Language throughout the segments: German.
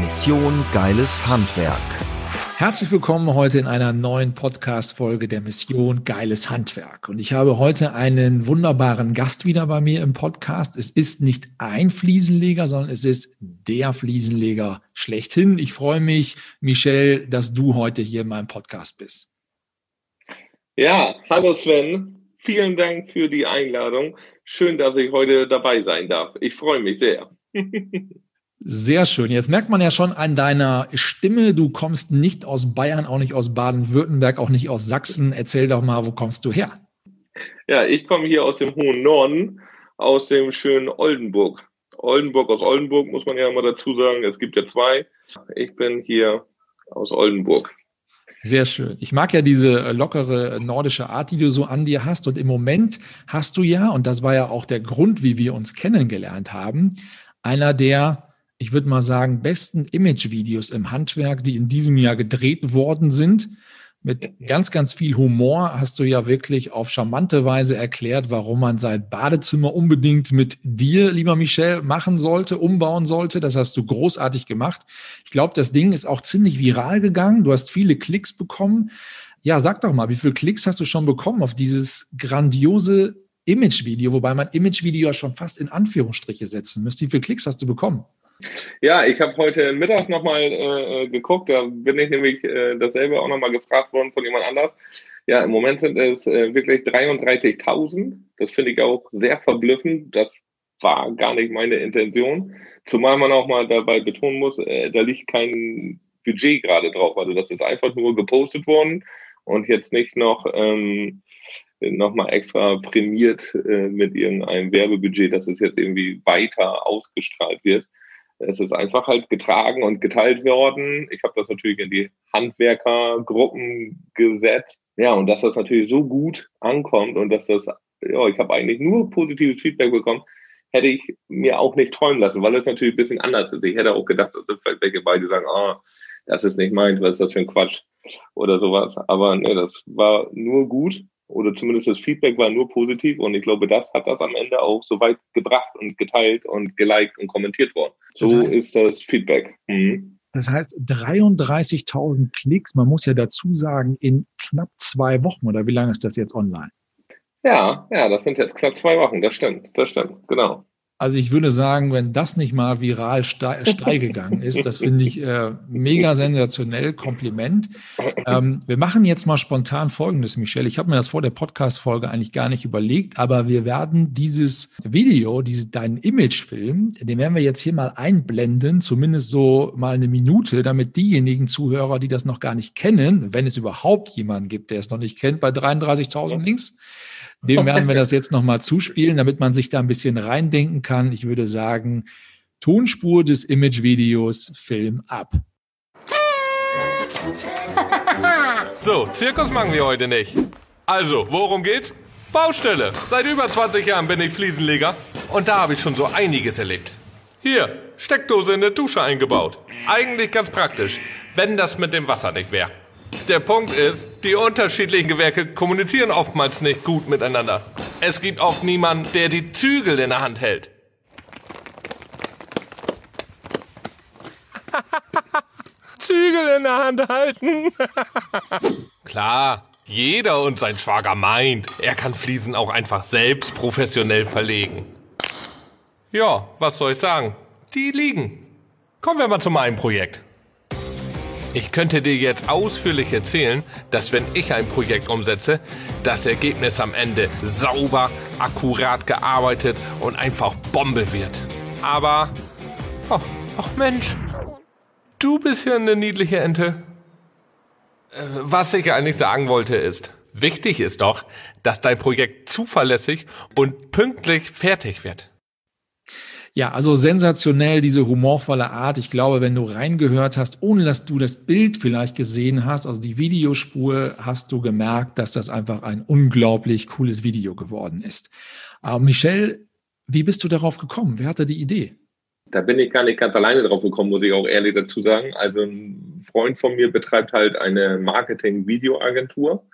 Mission Geiles Handwerk. Herzlich willkommen heute in einer neuen Podcast-Folge der Mission Geiles Handwerk. Und ich habe heute einen wunderbaren Gast wieder bei mir im Podcast. Es ist nicht ein Fliesenleger, sondern es ist der Fliesenleger schlechthin. Ich freue mich, Michelle, dass du heute hier in meinem Podcast bist. Ja, hallo Sven. Vielen Dank für die Einladung. Schön, dass ich heute dabei sein darf. Ich freue mich sehr. Sehr schön. Jetzt merkt man ja schon an deiner Stimme, du kommst nicht aus Bayern, auch nicht aus Baden-Württemberg, auch nicht aus Sachsen. Erzähl doch mal, wo kommst du her? Ja, ich komme hier aus dem hohen Norden, aus dem schönen Oldenburg. Oldenburg aus Oldenburg muss man ja immer dazu sagen. Es gibt ja zwei. Ich bin hier aus Oldenburg. Sehr schön. Ich mag ja diese lockere nordische Art, die du so an dir hast. Und im Moment hast du ja, und das war ja auch der Grund, wie wir uns kennengelernt haben, einer der ich würde mal sagen, besten Image-Videos im Handwerk, die in diesem Jahr gedreht worden sind. Mit ganz, ganz viel Humor hast du ja wirklich auf charmante Weise erklärt, warum man sein Badezimmer unbedingt mit dir, lieber Michel, machen sollte, umbauen sollte. Das hast du großartig gemacht. Ich glaube, das Ding ist auch ziemlich viral gegangen. Du hast viele Klicks bekommen. Ja, sag doch mal, wie viele Klicks hast du schon bekommen auf dieses grandiose Image-Video, wobei man Image-Video ja schon fast in Anführungsstriche setzen müsste. Wie viele Klicks hast du bekommen? Ja, ich habe heute Mittag nochmal äh, geguckt, da bin ich nämlich äh, dasselbe auch nochmal gefragt worden von jemand anders. Ja, im Moment sind es äh, wirklich 33.000. Das finde ich auch sehr verblüffend. Das war gar nicht meine Intention. Zumal man auch mal dabei betonen muss, äh, da liegt kein Budget gerade drauf. Also das ist einfach nur gepostet worden und jetzt nicht noch ähm, nochmal extra prämiert äh, mit irgendeinem Werbebudget, dass es jetzt irgendwie weiter ausgestrahlt wird. Es ist einfach halt getragen und geteilt worden. Ich habe das natürlich in die Handwerkergruppen gesetzt. Ja, und dass das natürlich so gut ankommt und dass das, ja, ich habe eigentlich nur positives Feedback bekommen, hätte ich mir auch nicht träumen lassen, weil es natürlich ein bisschen anders ist. Ich hätte auch gedacht, dass vielleicht welche beide sagen, ah, das ist nicht meins, was ist das für ein Quatsch oder sowas. Aber nee, das war nur gut oder zumindest das Feedback war nur positiv und ich glaube, das hat das am Ende auch so weit gebracht und geteilt und geliked und kommentiert worden. So das heißt, ist das Feedback. Mhm. Das heißt 33.000 Klicks, man muss ja dazu sagen, in knapp zwei Wochen oder wie lange ist das jetzt online? Ja, ja, das sind jetzt knapp zwei Wochen, das stimmt, das stimmt, genau. Also ich würde sagen, wenn das nicht mal viral steil gegangen ist, das finde ich äh, mega sensationell, Kompliment. Ähm, wir machen jetzt mal spontan Folgendes, Michelle. Ich habe mir das vor der Podcast-Folge eigentlich gar nicht überlegt, aber wir werden dieses Video, diese, deinen Imagefilm, den werden wir jetzt hier mal einblenden, zumindest so mal eine Minute, damit diejenigen Zuhörer, die das noch gar nicht kennen, wenn es überhaupt jemanden gibt, der es noch nicht kennt, bei 33.000 Links, dem werden wir das jetzt nochmal zuspielen, damit man sich da ein bisschen reindenken kann. Ich würde sagen, Tonspur des Imagevideos, Film ab. So, Zirkus machen wir heute nicht. Also, worum geht's? Baustelle. Seit über 20 Jahren bin ich Fliesenleger und da habe ich schon so einiges erlebt. Hier, Steckdose in der Dusche eingebaut. Eigentlich ganz praktisch, wenn das mit dem Wasser nicht wäre. Der Punkt ist, die unterschiedlichen Gewerke kommunizieren oftmals nicht gut miteinander. Es gibt oft niemanden, der die Zügel in der Hand hält. Zügel in der Hand halten. Klar, jeder und sein Schwager meint, er kann Fliesen auch einfach selbst professionell verlegen. Ja, was soll ich sagen? Die liegen. Kommen wir mal zu meinem Projekt. Ich könnte dir jetzt ausführlich erzählen, dass wenn ich ein Projekt umsetze, das Ergebnis am Ende sauber, akkurat gearbeitet und einfach Bombe wird. Aber, ach, oh, ach Mensch, du bist ja eine niedliche Ente. Äh, was ich eigentlich sagen wollte ist, wichtig ist doch, dass dein Projekt zuverlässig und pünktlich fertig wird. Ja, also sensationell, diese humorvolle Art. Ich glaube, wenn du reingehört hast, ohne dass du das Bild vielleicht gesehen hast, also die Videospur, hast du gemerkt, dass das einfach ein unglaublich cooles Video geworden ist. Aber Michelle, wie bist du darauf gekommen? Wer hatte die Idee? Da bin ich gar nicht ganz alleine drauf gekommen, muss ich auch ehrlich dazu sagen. Also ein Freund von mir betreibt halt eine Marketing-Videoagentur.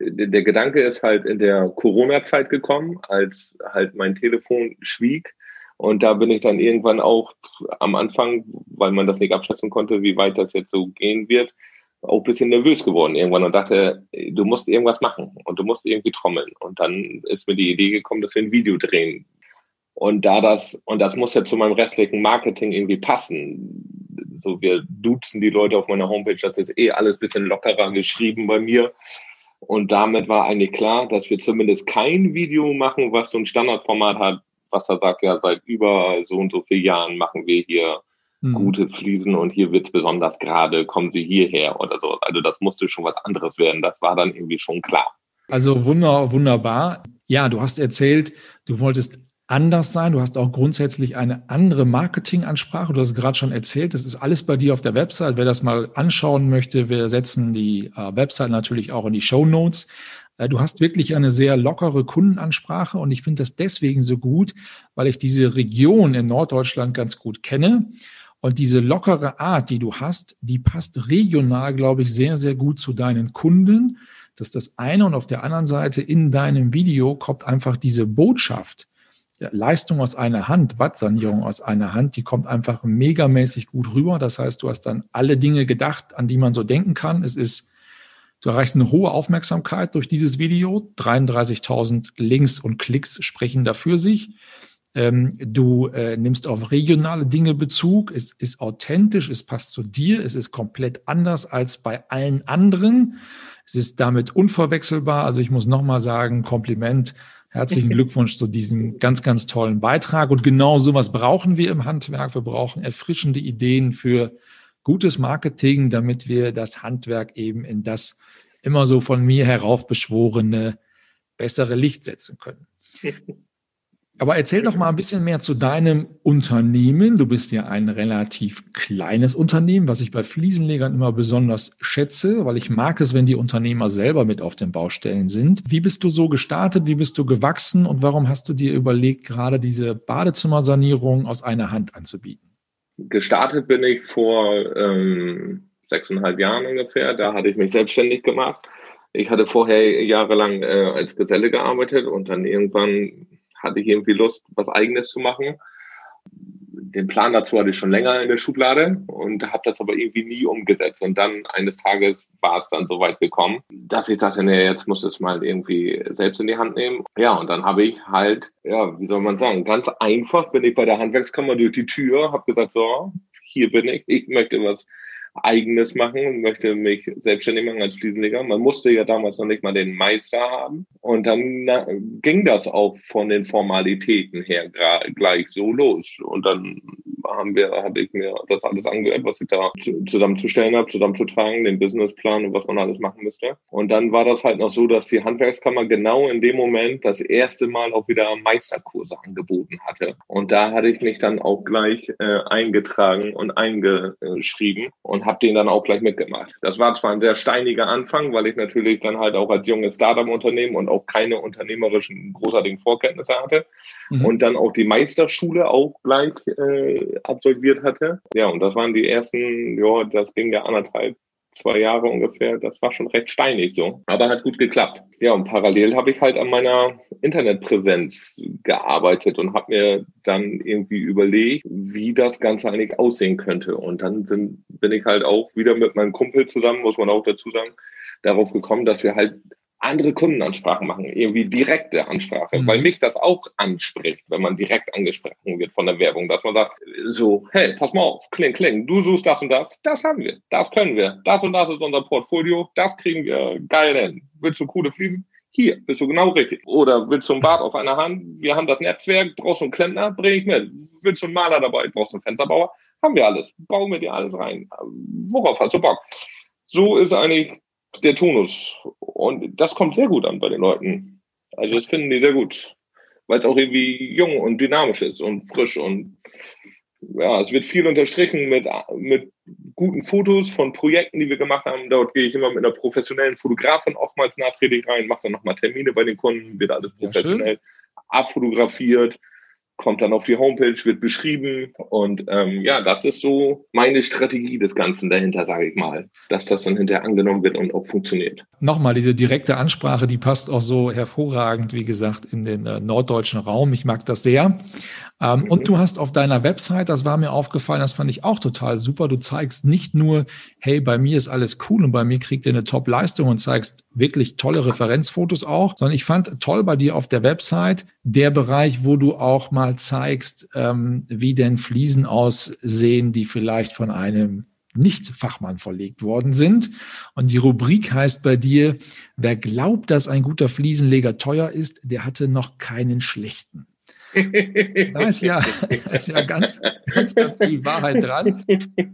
Der Gedanke ist halt in der Corona-Zeit gekommen, als halt mein Telefon schwieg und da bin ich dann irgendwann auch am Anfang, weil man das nicht abschätzen konnte, wie weit das jetzt so gehen wird, auch ein bisschen nervös geworden irgendwann und dachte, du musst irgendwas machen und du musst irgendwie trommeln. Und dann ist mir die Idee gekommen, dass wir ein Video drehen. Und da das, und das muss ja zu meinem restlichen Marketing irgendwie passen. So, wir duzen die Leute auf meiner Homepage, das ist eh alles bisschen lockerer geschrieben bei mir. Und damit war eigentlich klar, dass wir zumindest kein Video machen, was so ein Standardformat hat, was er sagt, ja, seit über so und so vielen Jahren machen wir hier mhm. gute Fliesen und hier wird's besonders gerade, kommen Sie hierher oder so. Also das musste schon was anderes werden. Das war dann irgendwie schon klar. Also wunder, wunderbar. Ja, du hast erzählt, du wolltest anders sein. Du hast auch grundsätzlich eine andere Marketingansprache. Du hast gerade schon erzählt, das ist alles bei dir auf der Website. Wer das mal anschauen möchte, wir setzen die äh, Website natürlich auch in die Show Notes. Äh, du hast wirklich eine sehr lockere Kundenansprache und ich finde das deswegen so gut, weil ich diese Region in Norddeutschland ganz gut kenne. Und diese lockere Art, die du hast, die passt regional, glaube ich, sehr, sehr gut zu deinen Kunden. Das ist das eine. Und auf der anderen Seite in deinem Video kommt einfach diese Botschaft. Leistung aus einer Hand, Wattsanierung aus einer Hand, die kommt einfach megamäßig gut rüber. Das heißt, du hast dann alle Dinge gedacht, an die man so denken kann. Es ist Du erreichst eine hohe Aufmerksamkeit durch dieses Video. 33.000 Links und Klicks sprechen dafür sich. Ähm, du äh, nimmst auf regionale Dinge Bezug. Es ist authentisch, es passt zu dir, es ist komplett anders als bei allen anderen. Es ist damit unverwechselbar. Also ich muss nochmal sagen, Kompliment. Herzlichen Glückwunsch zu diesem ganz, ganz tollen Beitrag. Und genau sowas brauchen wir im Handwerk. Wir brauchen erfrischende Ideen für gutes Marketing, damit wir das Handwerk eben in das immer so von mir heraufbeschworene bessere Licht setzen können. Aber erzähl doch mal ein bisschen mehr zu deinem Unternehmen. Du bist ja ein relativ kleines Unternehmen, was ich bei Fliesenlegern immer besonders schätze, weil ich mag es, wenn die Unternehmer selber mit auf den Baustellen sind. Wie bist du so gestartet? Wie bist du gewachsen? Und warum hast du dir überlegt, gerade diese Badezimmersanierung aus einer Hand anzubieten? Gestartet bin ich vor ähm, sechseinhalb Jahren ungefähr. Da hatte ich mich selbstständig gemacht. Ich hatte vorher jahrelang äh, als Geselle gearbeitet und dann irgendwann hatte ich irgendwie Lust, was Eigenes zu machen. Den Plan dazu hatte ich schon länger in der Schublade und habe das aber irgendwie nie umgesetzt. Und dann eines Tages war es dann so weit gekommen, dass ich sagte, nee, jetzt muss es mal irgendwie selbst in die Hand nehmen. Ja, und dann habe ich halt, ja, wie soll man sagen, ganz einfach bin ich bei der Handwerkskammer durch die Tür, habe gesagt, so, hier bin ich, ich möchte was Eigenes machen und möchte mich selbstständig machen als Fliesenleger. Man musste ja damals noch nicht mal den Meister haben. Und dann na, ging das auch von den Formalitäten her gleich so los. Und dann haben wir, habe ich mir das alles angehört, was ich da zusammenzustellen habe, zusammenzutragen, den Businessplan und was man alles machen müsste. Und dann war das halt noch so, dass die Handwerkskammer genau in dem Moment das erste Mal auch wieder Meisterkurse angeboten hatte. Und da hatte ich mich dann auch gleich äh, eingetragen und eingeschrieben und habe den dann auch gleich mitgemacht. Das war zwar ein sehr steiniger Anfang, weil ich natürlich dann halt auch als junges Startup-Unternehmen und auch keine unternehmerischen großartigen Vorkenntnisse hatte mhm. und dann auch die Meisterschule auch gleich äh, absolviert hatte. Ja, und das waren die ersten, ja, das ging ja anderthalb, zwei Jahre ungefähr. Das war schon recht steinig so, aber hat gut geklappt. Ja, und parallel habe ich halt an meiner Internetpräsenz gearbeitet und habe mir dann irgendwie überlegt, wie das Ganze eigentlich aussehen könnte. Und dann sind, bin ich halt auch wieder mit meinem Kumpel zusammen, muss man auch dazu sagen, darauf gekommen, dass wir halt andere Kundenansprachen machen, irgendwie direkte Ansprache, mhm. weil mich das auch anspricht, wenn man direkt angesprochen wird von der Werbung, dass man sagt, so, hey, pass mal auf, kling, kling, du suchst das und das, das haben wir, das können wir, das und das ist unser Portfolio, das kriegen wir geil hin. Willst du coole Fliesen? Hier, bist du genau richtig. Oder willst du ein Bad auf einer Hand? Wir haben das Netzwerk, brauchst du einen Klempner? Bring ich mit. Willst du einen Maler dabei? Brauchst du einen Fensterbauer? Haben wir alles. Bauen wir dir alles rein. Worauf hast du Bock? So ist eigentlich der Tonus. Und das kommt sehr gut an bei den Leuten. Also das finden die sehr gut. weil es auch irgendwie jung und dynamisch ist und frisch und ja, es wird viel unterstrichen mit, mit guten Fotos von Projekten, die wir gemacht haben. Dort gehe ich immer mit einer professionellen Fotografin oftmals nachträglich rein, mache dann nochmal Termine bei den Kunden, wird alles professionell ja, abfotografiert kommt dann auf die Homepage, wird beschrieben und ähm, ja, das ist so meine Strategie des Ganzen dahinter, sage ich mal, dass das dann hinterher angenommen wird und auch funktioniert. Nochmal, diese direkte Ansprache, die passt auch so hervorragend, wie gesagt, in den äh, norddeutschen Raum. Ich mag das sehr. Ähm, mhm. Und du hast auf deiner Website, das war mir aufgefallen, das fand ich auch total super. Du zeigst nicht nur, hey, bei mir ist alles cool und bei mir kriegt ihr eine Top-Leistung und zeigst wirklich tolle Referenzfotos auch, sondern ich fand toll bei dir auf der Website der Bereich, wo du auch mal zeigst, ähm, wie denn Fliesen aussehen, die vielleicht von einem nicht-Fachmann verlegt worden sind. Und die Rubrik heißt bei dir, wer glaubt, dass ein guter Fliesenleger teuer ist, der hatte noch keinen schlechten. Da ist ja, ist ja ganz, ganz, ganz viel Wahrheit dran.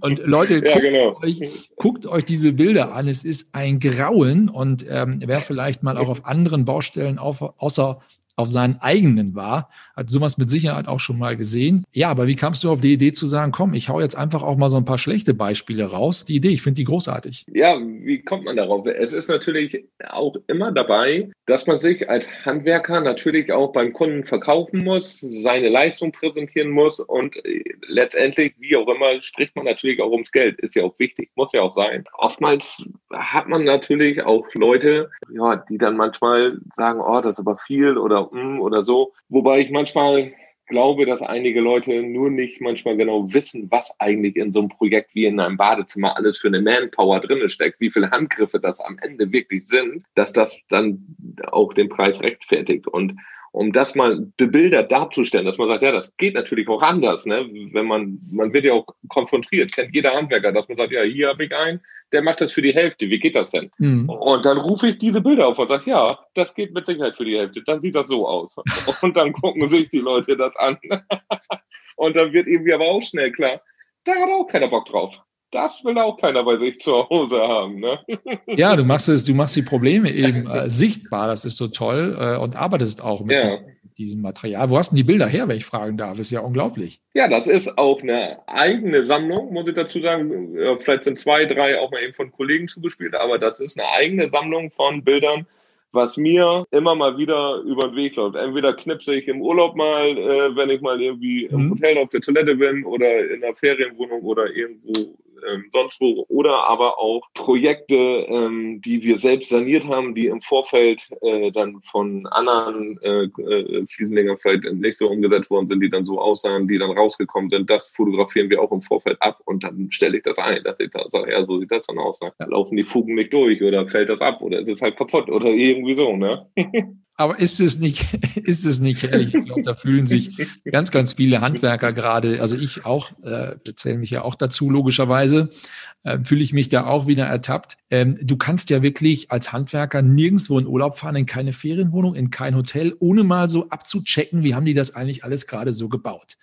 Und Leute, guckt, ja, genau. euch, guckt euch diese Bilder an. Es ist ein Grauen. Und ähm, wer vielleicht mal auch auf anderen Baustellen auf, außer auf seinen eigenen war, hat sowas mit Sicherheit auch schon mal gesehen. Ja, aber wie kamst du auf die Idee zu sagen, komm, ich hau jetzt einfach auch mal so ein paar schlechte Beispiele raus? Die Idee, ich finde die großartig. Ja, wie kommt man darauf? Es ist natürlich auch immer dabei, dass man sich als Handwerker natürlich auch beim Kunden verkaufen muss, seine Leistung präsentieren muss und äh, letztendlich, wie auch immer, spricht man natürlich auch ums Geld. Ist ja auch wichtig, muss ja auch sein. Oftmals hat man natürlich auch Leute, ja, die dann manchmal sagen, oh, das ist aber viel oder mm, oder so. Wobei ich manchmal glaube, dass einige Leute nur nicht manchmal genau wissen, was eigentlich in so einem Projekt wie in einem Badezimmer alles für eine Manpower drinne steckt, wie viele Handgriffe das am Ende wirklich sind, dass das dann auch den Preis rechtfertigt. Und um das mal die Bilder darzustellen, dass man sagt, ja, das geht natürlich auch anders, ne? Wenn man, man wird ja auch konfrontiert, kennt jeder Handwerker, dass man sagt, ja, hier habe ich einen, der macht das für die Hälfte, wie geht das denn? Mhm. Und dann rufe ich diese Bilder auf und sage, ja, das geht mit Sicherheit für die Hälfte, dann sieht das so aus. Und dann gucken sich die Leute das an. Und dann wird irgendwie aber auch schnell klar, da hat auch keiner Bock drauf das will auch keiner bei sich zu Hause haben. Ne? Ja, du machst es, du machst die Probleme eben äh, sichtbar, das ist so toll äh, und arbeitest auch mit ja. diesem Material. Wo hast du die Bilder her, wenn ich fragen darf? Ist ja unglaublich. Ja, das ist auch eine eigene Sammlung, muss ich dazu sagen. Vielleicht sind zwei, drei auch mal eben von Kollegen zugespielt, aber das ist eine eigene Sammlung von Bildern, was mir immer mal wieder über den Weg läuft. Entweder knipse ich im Urlaub mal, äh, wenn ich mal irgendwie im mhm. Hotel auf der Toilette bin oder in einer Ferienwohnung oder irgendwo ähm, sonst wo oder aber auch Projekte, ähm, die wir selbst saniert haben, die im Vorfeld äh, dann von anderen äh, äh, vielleicht nicht so umgesetzt worden sind, die dann so aussahen, die dann rausgekommen sind. Das fotografieren wir auch im Vorfeld ab und dann stelle ich das ein, dass ich da sage, ja, so sieht das dann aus. Ne? Laufen die Fugen nicht durch oder fällt das ab oder ist es halt kaputt oder irgendwie so, ne? Aber ist es nicht, ist es nicht herrlich? Ich glaube, da fühlen sich ganz, ganz viele Handwerker gerade, also ich auch, äh, zähle mich ja auch dazu, logischerweise, äh, fühle ich mich da auch wieder ertappt. Ähm, du kannst ja wirklich als Handwerker nirgendwo in Urlaub fahren, in keine Ferienwohnung, in kein Hotel, ohne mal so abzuchecken, wie haben die das eigentlich alles gerade so gebaut.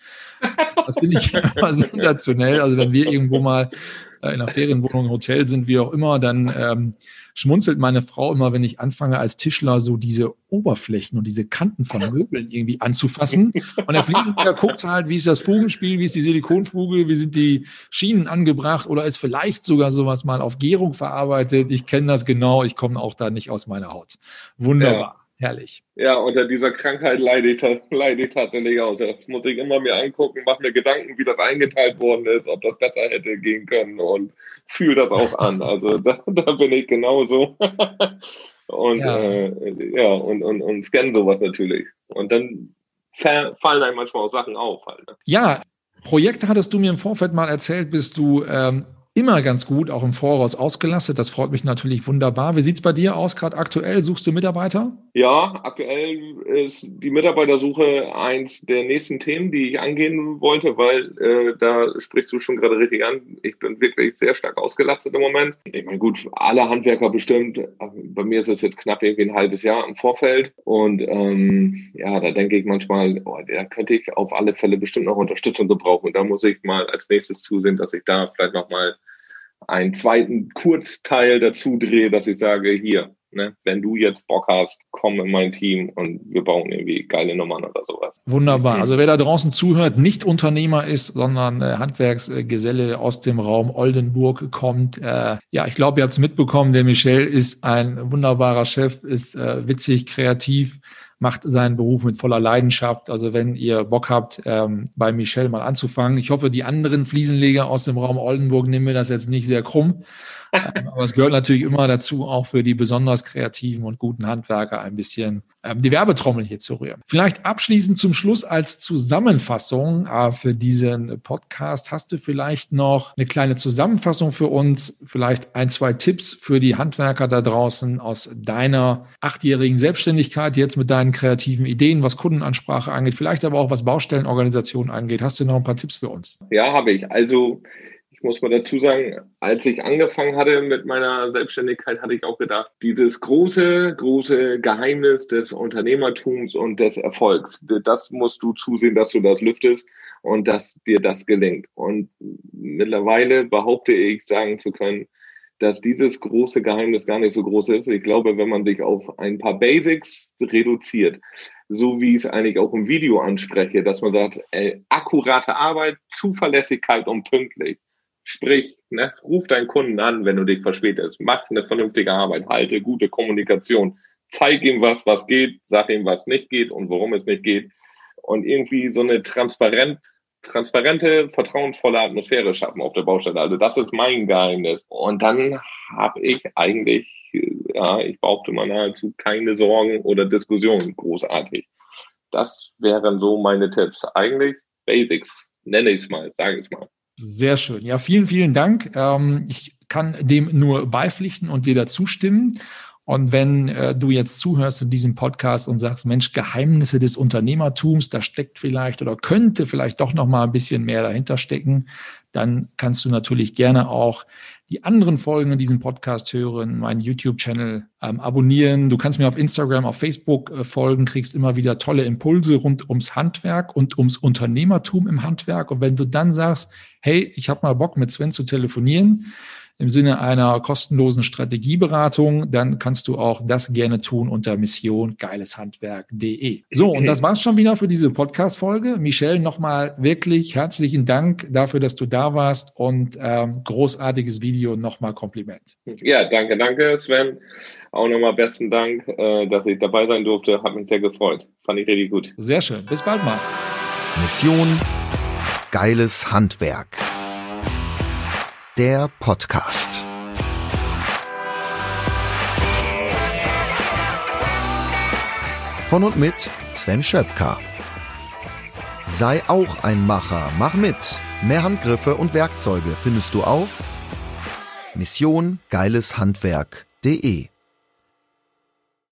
Das finde ich immer sensationell. Also wenn wir irgendwo mal äh, in einer Ferienwohnung, Hotel sind, wie auch immer, dann ähm, schmunzelt meine Frau immer, wenn ich anfange als Tischler so diese Oberflächen und diese Kanten von Möbeln irgendwie anzufassen. Und der Fliesenleger guckt halt, wie ist das Fugenspiel, wie ist die Silikonfuge, wie sind die Schienen angebracht oder ist vielleicht sogar sowas mal auf Gärung verarbeitet. Ich kenne das genau, ich komme auch da nicht aus meiner Haut. Wunderbar. Ja. Herrlich. Ja, unter dieser Krankheit leide ich, leide ich tatsächlich aus. Das muss ich immer mir angucken, mache mir Gedanken, wie das eingeteilt worden ist, ob das besser hätte gehen können und fühle das auch an. Also da, da bin ich genauso. und ja, äh, ja und, und, und scanne sowas natürlich. Und dann fallen einem manchmal auch Sachen auf. Halt, ne? Ja, Projekte hattest du mir im Vorfeld mal erzählt, bist du ähm, immer ganz gut, auch im Voraus ausgelastet. Das freut mich natürlich wunderbar. Wie sieht es bei dir aus, gerade aktuell? Suchst du Mitarbeiter? Ja, aktuell ist die Mitarbeitersuche eins der nächsten Themen, die ich angehen wollte, weil äh, da sprichst du schon gerade richtig an. Ich bin wirklich sehr stark ausgelastet im Moment. Ich meine, gut, alle Handwerker bestimmt. Bei mir ist es jetzt knapp irgendwie ein halbes Jahr im Vorfeld. Und ähm, ja, da denke ich manchmal, oh, da könnte ich auf alle Fälle bestimmt noch Unterstützung gebrauchen. Da muss ich mal als nächstes zusehen, dass ich da vielleicht nochmal einen zweiten Kurzteil dazu drehe, dass ich sage, hier, Ne? Wenn du jetzt Bock hast, komm in mein Team und wir bauen irgendwie geile Nummern oder sowas. Wunderbar. Also wer da draußen zuhört, nicht Unternehmer ist, sondern äh, Handwerksgeselle aus dem Raum Oldenburg kommt. Äh, ja, ich glaube, ihr habt es mitbekommen, der Michel ist ein wunderbarer Chef, ist äh, witzig, kreativ macht seinen Beruf mit voller Leidenschaft. Also wenn ihr Bock habt, ähm, bei Michel mal anzufangen. Ich hoffe, die anderen Fliesenleger aus dem Raum Oldenburg nehmen mir das jetzt nicht sehr krumm. Ähm, aber es gehört natürlich immer dazu, auch für die besonders kreativen und guten Handwerker ein bisschen die Werbetrommel hier zu rühren. Vielleicht abschließend zum Schluss als Zusammenfassung äh, für diesen Podcast hast du vielleicht noch eine kleine Zusammenfassung für uns, vielleicht ein, zwei Tipps für die Handwerker da draußen aus deiner achtjährigen Selbstständigkeit, jetzt mit deinen kreativen Ideen, was Kundenansprache angeht, vielleicht aber auch was Baustellenorganisation angeht. Hast du noch ein paar Tipps für uns? Ja, habe ich. Also ich muss mal dazu sagen, als ich angefangen hatte mit meiner Selbstständigkeit, hatte ich auch gedacht, dieses große, große Geheimnis des Unternehmertums und des Erfolgs, das musst du zusehen, dass du das lüftest und dass dir das gelingt. Und mittlerweile behaupte ich, sagen zu können, dass dieses große Geheimnis gar nicht so groß ist. Ich glaube, wenn man sich auf ein paar Basics reduziert, so wie ich es eigentlich auch im Video anspreche, dass man sagt, ey, akkurate Arbeit, Zuverlässigkeit und pünktlich Sprich, ne, ruf deinen Kunden an, wenn du dich verspätest. Mach eine vernünftige Arbeit, halte gute Kommunikation. Zeig ihm was, was geht, sag ihm, was nicht geht und worum es nicht geht. Und irgendwie so eine transparent, transparente, vertrauensvolle Atmosphäre schaffen auf der Baustelle. Also das ist mein Geheimnis. Und dann habe ich eigentlich, ja, ich behaupte mal nahezu keine Sorgen oder Diskussionen großartig. Das wären so meine Tipps. Eigentlich Basics, nenne ich es mal, sage ich es mal. Sehr schön. Ja, vielen, vielen Dank. Ähm, ich kann dem nur beipflichten und dir dazu stimmen. Und wenn äh, du jetzt zuhörst in diesem Podcast und sagst, Mensch, Geheimnisse des Unternehmertums, da steckt vielleicht oder könnte vielleicht doch noch mal ein bisschen mehr dahinter stecken, dann kannst du natürlich gerne auch die anderen Folgen in diesem Podcast hören, meinen YouTube-Channel ähm, abonnieren. Du kannst mir auf Instagram, auf Facebook äh, folgen, kriegst immer wieder tolle Impulse rund ums Handwerk und ums Unternehmertum im Handwerk. Und wenn du dann sagst, hey, ich habe mal Bock mit Sven zu telefonieren, im Sinne einer kostenlosen Strategieberatung, dann kannst du auch das gerne tun unter missiongeileshandwerk.de. So, und das war's schon wieder für diese Podcast-Folge. Michelle, nochmal wirklich herzlichen Dank dafür, dass du da warst und ähm, großartiges Video. Nochmal Kompliment. Ja, danke, danke, Sven. Auch nochmal besten Dank, äh, dass ich dabei sein durfte. Hat mich sehr gefreut. Fand ich richtig gut. Sehr schön. Bis bald mal. Mission Geiles Handwerk der Podcast. Von und mit Sven Schöpker. Sei auch ein Macher, mach mit. Mehr Handgriffe und Werkzeuge findest du auf Mission Geileshandwerk.de